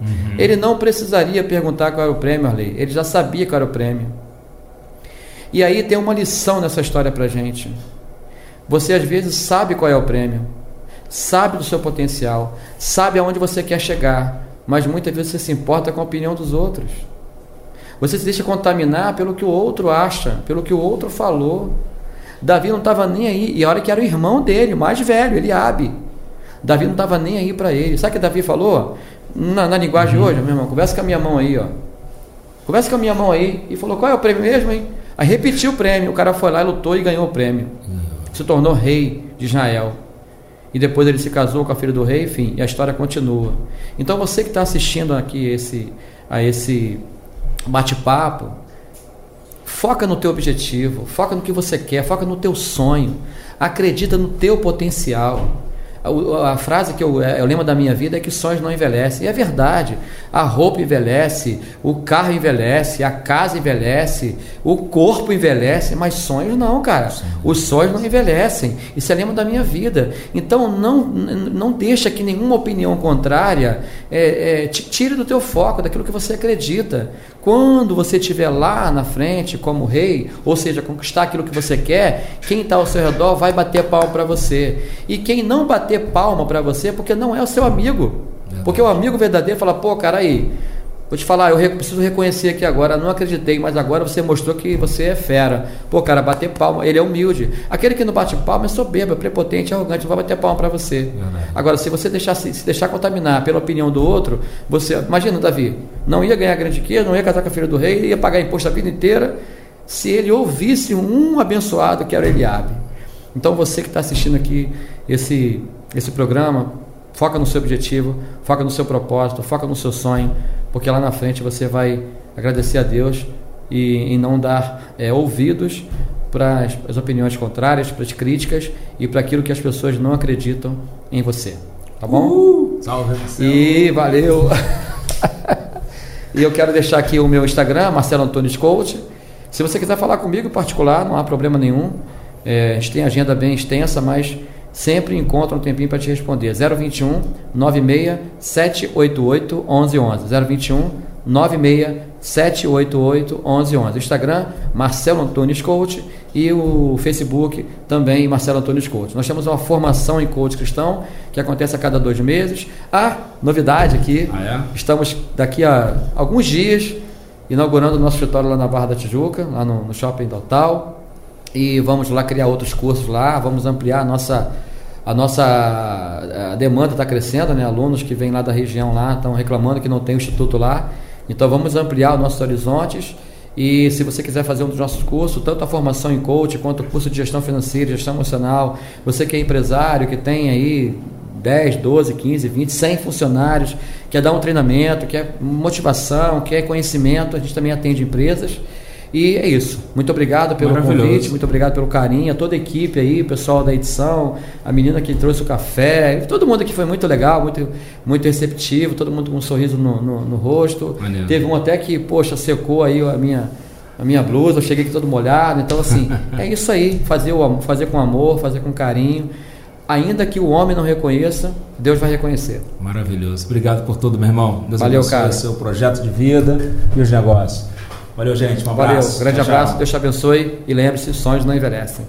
Uhum. Ele não precisaria perguntar qual era o prêmio, Arley. Ele já sabia qual era o prêmio. E aí tem uma lição nessa história para gente. Você às vezes sabe qual é o prêmio, sabe do seu potencial, sabe aonde você quer chegar, mas muitas vezes você se importa com a opinião dos outros. Você se deixa contaminar pelo que o outro acha, pelo que o outro falou. Davi não estava nem aí, e olha que era o irmão dele, o mais velho, Eliabe. Davi não estava nem aí para ele. Sabe o que Davi falou? Na, na linguagem uhum. hoje, meu irmão, conversa com a minha mão aí, ó. Conversa com a minha mão aí. E falou, qual é o prêmio mesmo, hein? Aí repetiu o prêmio. O cara foi lá, lutou e ganhou o prêmio. Uhum. Se tornou rei de Israel. E depois ele se casou com a filha do rei, enfim, e a história continua. Então você que está assistindo aqui esse, a esse bate-papo, foca no teu objetivo, foca no que você quer, foca no teu sonho, acredita no teu potencial. A, frase que eu, é, é o lema da minha vida é que sonhos não envelhecem. E é verdade. A roupa envelhece, o carro envelhece, a casa envelhece, o corpo envelhece, mas sonhos não, cara. Os sonhos não envelhecem. Isso é lema da minha vida. Então não, não deixa que nenhuma opinião contrária é, é, te tire do teu foco, daquilo que você acredita. Quando você estiver lá na frente como rei, ou seja, conquistar aquilo que você quer, quem está ao seu redor vai bater palma para você. E quem não bater palma para você, porque não é o seu amigo. Porque o amigo verdadeiro fala, pô, cara aí, vou te falar, eu preciso reconhecer aqui agora, não acreditei, mas agora você mostrou que você é fera. Pô, cara, bater palma, ele é humilde. Aquele que não bate palma é soberbo, é prepotente, é arrogante, não vai bater palma para você. Agora, se você deixar se, se, deixar contaminar pela opinião do outro, você, imagina, Davi, não ia ganhar grande riqueza, não ia casar com a filha do rei, ia pagar imposto a vida inteira, se ele ouvisse um abençoado que era Eliabe. Então você que está assistindo aqui esse, esse programa, Foca no seu objetivo, foca no seu propósito, foca no seu sonho, porque lá na frente você vai agradecer a Deus e, e não dar é, ouvidos para as opiniões contrárias, para as críticas e para aquilo que as pessoas não acreditam em você. Tá bom? Uh, salve, Marcelo. E valeu. e eu quero deixar aqui o meu Instagram, Marcelo Antunes Coach. Se você quiser falar comigo em particular, não há problema nenhum. É, a gente tem agenda bem extensa, mas sempre encontra um tempinho para te responder. 021 96 788 1111. 021 96 788 1111. Instagram, Marcelo Antunes Coach e o Facebook também Marcelo Antunes Coach. Nós temos uma formação em coach cristão que acontece a cada dois meses. Ah, novidade aqui. Ah, é? Estamos daqui a alguns dias inaugurando o nosso escritório lá na Barra da Tijuca, lá no, no Shopping Total e vamos lá criar outros cursos lá, vamos ampliar a nossa a nossa a demanda está crescendo, né? Alunos que vêm lá da região lá estão reclamando que não tem instituto lá. Então vamos ampliar os nossos horizontes. E se você quiser fazer um dos nossos cursos, tanto a formação em coach quanto o curso de gestão financeira, gestão emocional, você que é empresário, que tem aí 10, 12, 15, 20, 100 funcionários, quer dar um treinamento, quer motivação, quer conhecimento, a gente também atende empresas. E é isso. Muito obrigado pelo convite, muito obrigado pelo carinho, a toda a equipe aí, o pessoal da edição, a menina que trouxe o café, todo mundo aqui foi muito legal, muito, muito receptivo, todo mundo com um sorriso no, no, no rosto. Maneiro. Teve um até que, poxa, secou aí a minha, a minha blusa, eu cheguei aqui todo molhado. Então, assim, é isso aí, fazer, o, fazer com amor, fazer com carinho. Ainda que o homem não reconheça, Deus vai reconhecer. Maravilhoso. Obrigado por tudo, meu irmão. Deus Valeu, cara. seu projeto de vida e os negócios. Valeu, gente. Um abraço. Valeu. Grande tchau, abraço. Tchau. Deus te abençoe. E lembre-se: sonhos não envelhecem.